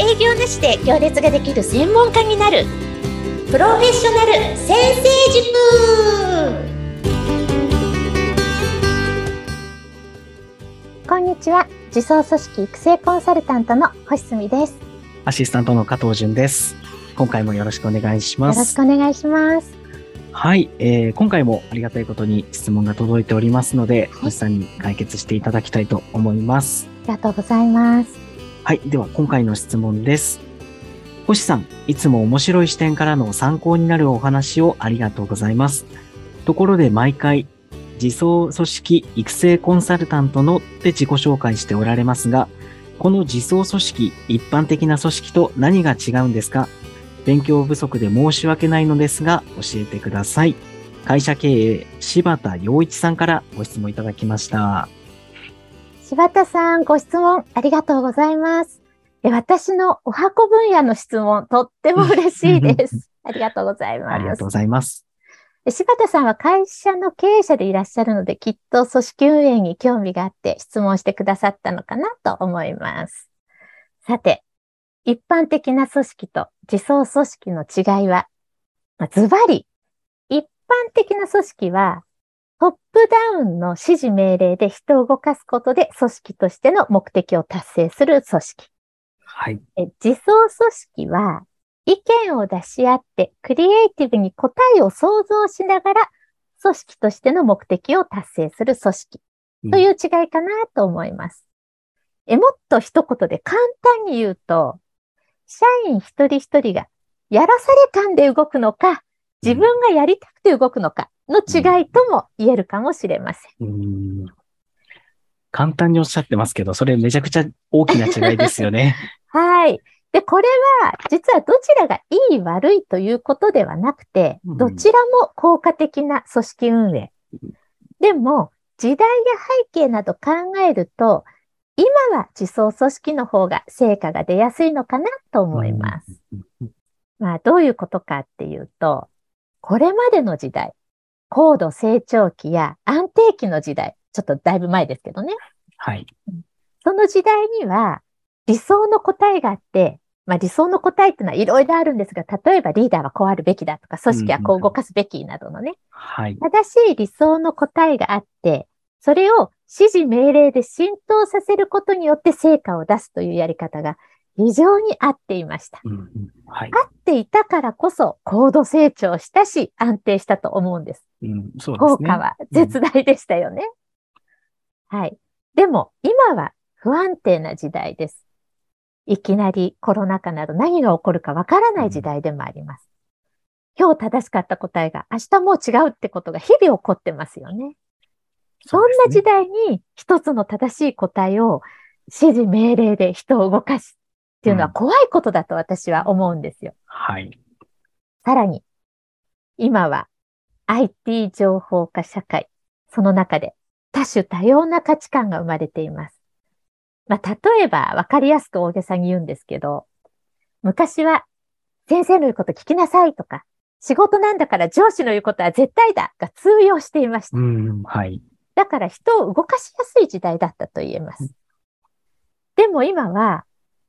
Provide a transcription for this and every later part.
営業なしで行列ができる専門家になる。プロフェッショナル先生塾。こんにちは。自走組織育成コンサルタントの星澄です。アシスタントの加藤淳です。今回もよろしくお願いしまよろしす。くお願いします。はい、えー今回もありがたいことに質問が届いておりますので、い星さんに解決していただきたいと思います。ありがとうございますはい、では今回の質問です。星さん、いつも面白い視点からの参考になるお話をありがとうございます。ところで毎回、自走組織育成コンサルタントのって自己紹介しておられますが、この自走組織、一般的な組織と何が違うんですか？勉強不足で申し訳ないのですが、教えてください。会社経営、柴田洋一さんからご質問いただきました。柴田さんご質問ありがとうございます。え私のお箱分野の質問とっても嬉しいです。ありがとうございます。ありがとうございます。え柴田さんは会社の経営者でいらっしゃるのできっと組織運営に興味があって質問してくださったのかなと思います。さて一般的な組織と自走組織の違いは、まあズバリ、一般的な組織は、トップダウンの指示命令で人を動かすことで組織としての目的を達成する組織。はい。え自走組織は、意見を出し合ってクリエイティブに答えを想像しながら組織としての目的を達成する組織という違いかなと思います。えもっと一言で簡単に言うと、社員一人一人がやらされ感で動くのか、自分がやりたくて動くのかの違いとも言えるかもしれません。うーん簡単におっしゃってますけど、それめちゃくちゃ大きな違いですよね。はい。で、これは実はどちらがいい悪いということではなくて、うんどちらも効果的な組織運営。でも、時代や背景など考えると、今は自走組織の方が成果が出やすいのかなと思います。うん。まあ、どういうことかっていうと、これまでの時代、高度成長期や安定期の時代、ちょっとだいぶ前ですけどね。はい。その時代には理想の答えがあって、まあ理想の答えっていうのはいろいろあるんですが、例えばリーダーはこうあるべきだとか、組織はこう動かすべきなどのね、はい。正しい理想の答えがあって、それを指示命令で浸透させることによって成果を出すというやり方が非常に合っていました。うんうんはい。合っていたからこそ高度成長したし安定したと思うんです。うん、そうですね。効果は絶大でしたよね。はい。でも今は不安定な時代です。いきなりコロナ禍など何が起こるかわからない時代でもあります。今日正しかった答えが明日もう違うってことが日々起こってますよね。そんな時代に一つの正しい答えを指示命令で人を動かすっていうのはうん怖いことだと私は思うんですよ。はい。さらに、今は IT 情報化社会、その中で多種多様な価値観が生まれています。まあ、例えば分かりやすく大げさに言うんですけど、昔は先生の言うこと聞きなさいとか、仕事なんだから上司の言うことは絶対だが通用していましたう。ん、はい。だから人を動かしやすい時代だったと言えます。でも今は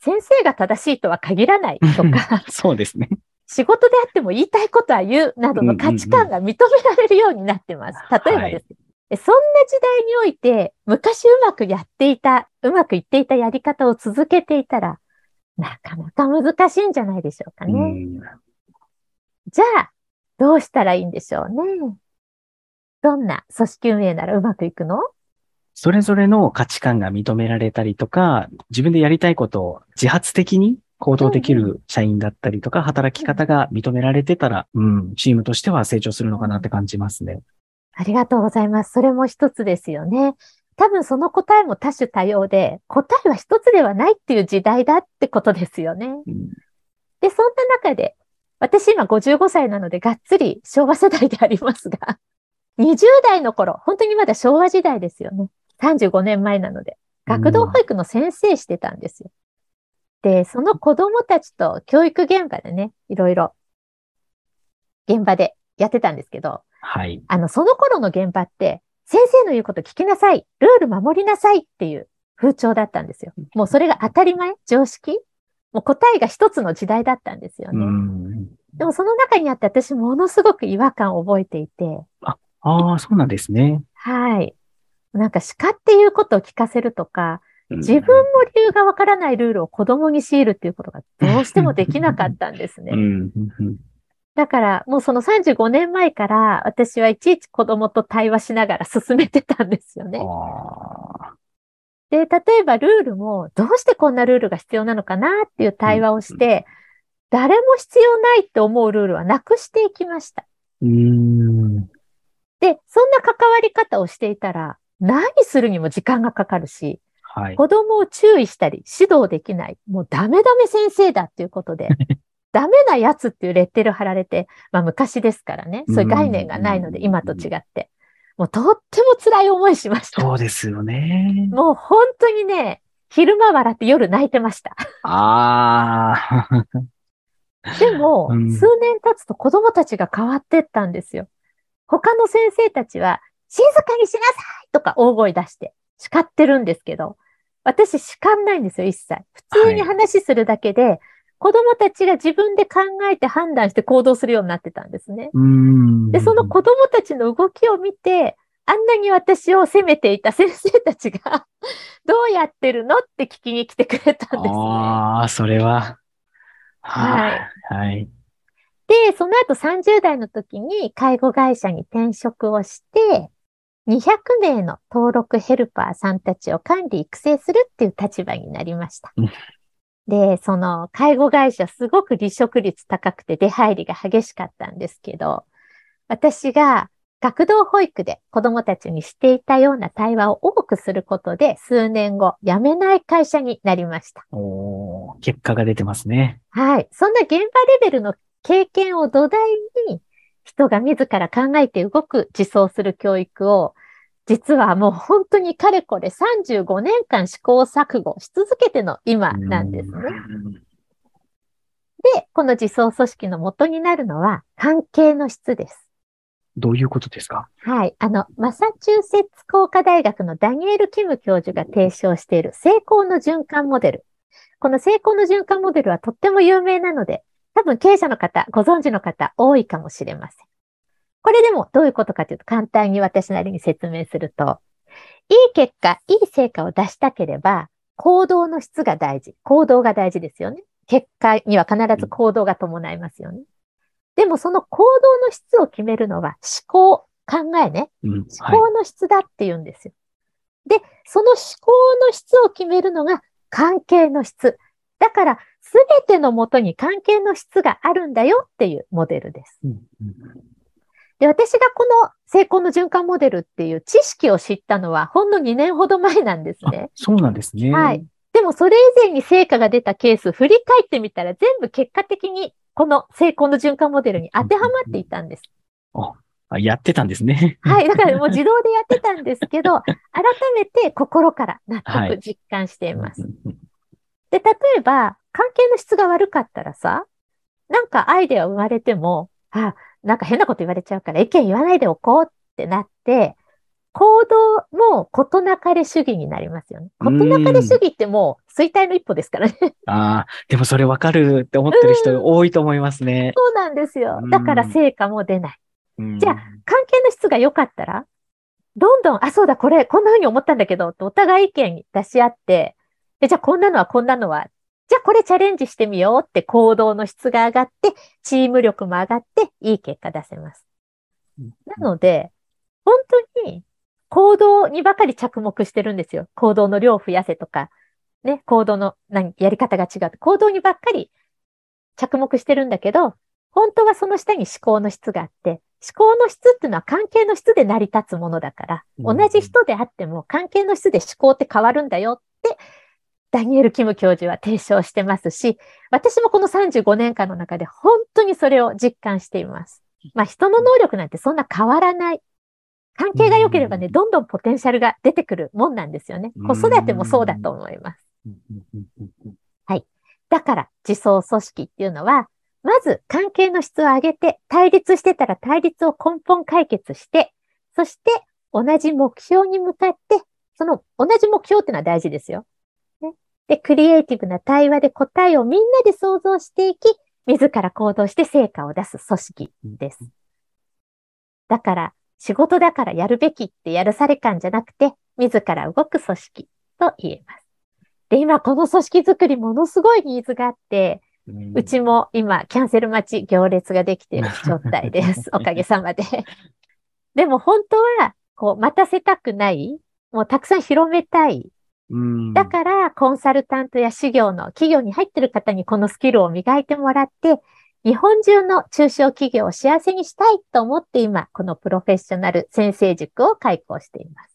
先生が正しいとは限らないとか、そうですね。仕事であっても言いたいことは言うなどの価値観が認められるようになってます。例えばです。でそんな時代において、昔うまくやっていた、うまくいっていたやり方を続けていたら、なかなか難しいんじゃないでしょうかうね。んじゃあ、どうしたらいいんでしょうね。どんな組織運営ならうまくいくの？それぞれの価値観が認められたりとか、自分でやりたいことを自発的に行動できる社員だったりとか、働き方が認められてたら、うん、チームとしては成長するのかなって感じますね。ありがとうございます。それも一つですよね。多分その答えも多種多様で、答えは一つではないっていう時代だってことですよね。うんで、そんな中で、私今55歳なのでがっつり昭和世代でありますが、20代の頃、本当にまだ昭和時代ですよね。35年前なので、学童保育の先生してたんですよ。で、その子供たちと教育現場でね、いろいろ現場でやってたんですけど、はい。あの、その頃の現場って、先生の言うこと聞きなさい、ルール守りなさいっていう風潮だったんですよ。もうそれが当たり前、常識もう答えが一つの時代だったんですようね。ん。でもその中にあって私ものすごく違和感を覚えていて、ああ、そうなんですね。はい。なんか叱っていうことを聞かせるとか、自分も理由がわからないルールを子供に強いるっていうことがどうしてもできなかったんですね。だから、もうその35年前から私はいちいち子供と対話しながら進めてたんですよね。で、例えばルールもどうしてこんなルールが必要なのかなっていう対話をして、誰も必要ないって思うルールはなくしていきました。で、そんな関わり方をしていたら、何するにも時間がかかるし、はい。子供を注意したり指導できない、もうダメダメ先生だっていうことで、ダメなやつっていうレッテル貼られて、まあ昔ですからね、そういう概念がないので、うん今と違って。もうとっても辛い思いしました。そうですよね。もう本当にね、昼間笑って夜泣いてました。ああ。でも、うん数年経つと子供たちが変わってったんですよ。他の先生たちは、静かにしなさいとか大声出して叱ってるんですけど、私叱んないんですよ、一切。普通に話するだけで、子供たちが自分で考えて判断して行動するようになってたんですね。で、その子供たちの動きを見て、あんなに私を責めていた先生たちが、どうやってるのって聞きに来てくれたんですね。ああ、それは。はいい。はい。で、その後30代の時に介護会社に転職をして、200名の登録ヘルパーさんたちを管理育成するっていう立場になりましたうん。で、その介護会社すごく離職率高くて出入りが激しかったんですけど、私が学童保育で子供たちにしていたような対話を多くすることで数年後辞めない会社になりました。おー結果が出てますね。はい。そんな現場レベルの経験を土台に、人が自ら考えて動く自走する教育を、実はもう本当にかれこれ35年間試行錯誤し続けての今なんですね。うんで、この自走組織の元になるのは関係の質です。どういうことですか？はい。あの、マサチューセッツ工科大学のダニエル・キム教授が提唱している成功の循環モデル。この成功の循環モデルはとっても有名なので、多分経営者の方、ご存知の方多いかもしれません。これでもどういうことかというと簡単に私なりに説明すると、いい結果、いい成果を出したければ、行動の質が大事。行動が大事ですよね。結果には必ず行動が伴いますよね。でもその行動の質を決めるのは思考、考えね。うん。思はい。考の質だって言うんですよ。で、その思考の質を決めるのが関係の質。だから、すべてのもとに関係の質があるんだよっていうモデルです。うんうんで、私がこの成功の循環モデルっていう知識を知ったのはほんの2年ほど前なんですあね。そうなんですね。はい。でもそれ以前に成果が出たケース振り返ってみたら全部結果的にこの成功の循環モデルに当てはまっていたんです。あやってたんですね。はい。だからもう自動でやってたんですけど、改めて心から納はい得、実感しています。うんうんで、例えば、関係の質が悪かったらさ、なんかアイデア生まれても、あ、なんか変なこと言われちゃうから意見言わないでおこうってなって、行動も事なかれ主義になりますよね。うん事なかれ主義ってもう衰退の一歩ですからね。ああ、でもそれわかるって思ってる人多いと思いますね。そうなんですよう。んだから成果も出ない。うんじゃあ関係の質が良かったら、どんどん、あ、そうだ、これ、こんな風に思ったんだけど、とお互い意見出し合って、で、じゃあこんなのはこんなのは、じゃあこれチャレンジしてみようって行動の質が上がって、チーム力も上がって、いい結果出せます。なので、本当に行動にばかり着目してるんですよ。行動の量を増やせとか、ね、行動の何やり方が違う。行動にばっかり着目してるんだけど、本当はその下に思考の質があって、思考の質っていうのは関係の質で成り立つものだから、うん同じ人であっても関係の質で思考って変わるんだよって、ダニエル・キム教授は提唱してますし、私もこの35年間の中で本当にそれを実感しています。まあ人の能力なんてそんな変わらない。関係が良ければね、うん。どんどんポテンシャルが出てくるもんなんですよね。うん。子育てもそうだと思います。うん。うん。うん。うん。うん。だから、自走組織っていうのは、まず関係の質を上げて、対立してたら対立を根本解決して、そして同じ目標に向かって、その同じ目標っていうのは大事ですよ。ね、で、クリエイティブな対話で答えをみんなで想像していき、自ら行動して成果を出す組織です。だから、仕事だからやるべきってやるされ感じゃなくて、自ら動く組織と言えます。で、今この組織づくりものすごいニーズがあって、うちも今キャンセル待ち行列ができている状態です。おかげさまで。でも本当は、こう、待たせたくない、もうたくさん広めたい。うんだから、コンサルタントや事業の企業に入っている方にこのスキルを磨いてもらって、日本中の中小企業を幸せにしたいと思って今、このプロフェッショナル先生塾を開講しています。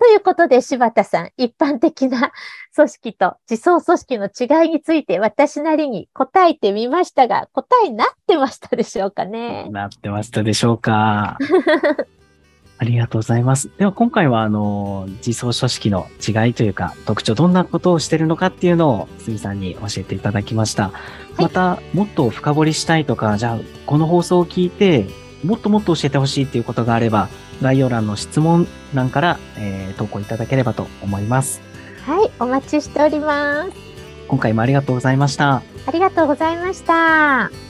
ということで、柴田さん、一般的な組織と自走組織の違いについて私なりに答えてみましたが、答えになってましたでしょうかね？なってましたでしょうか。ありがとうございます。では今回はあの、自走組織の違いというか特徴、どんなことをしてるのかっていうのを杉さんに教えていただきました。また、もっと深掘りしたいとか、じゃあこの放送を聞いて、もっともっと教えてほしいっていうことがあれば、概要欄の質問欄から、えー投稿いただければと思います。はい、お待ちしております。今回もありがとうございました。ありがとうございました。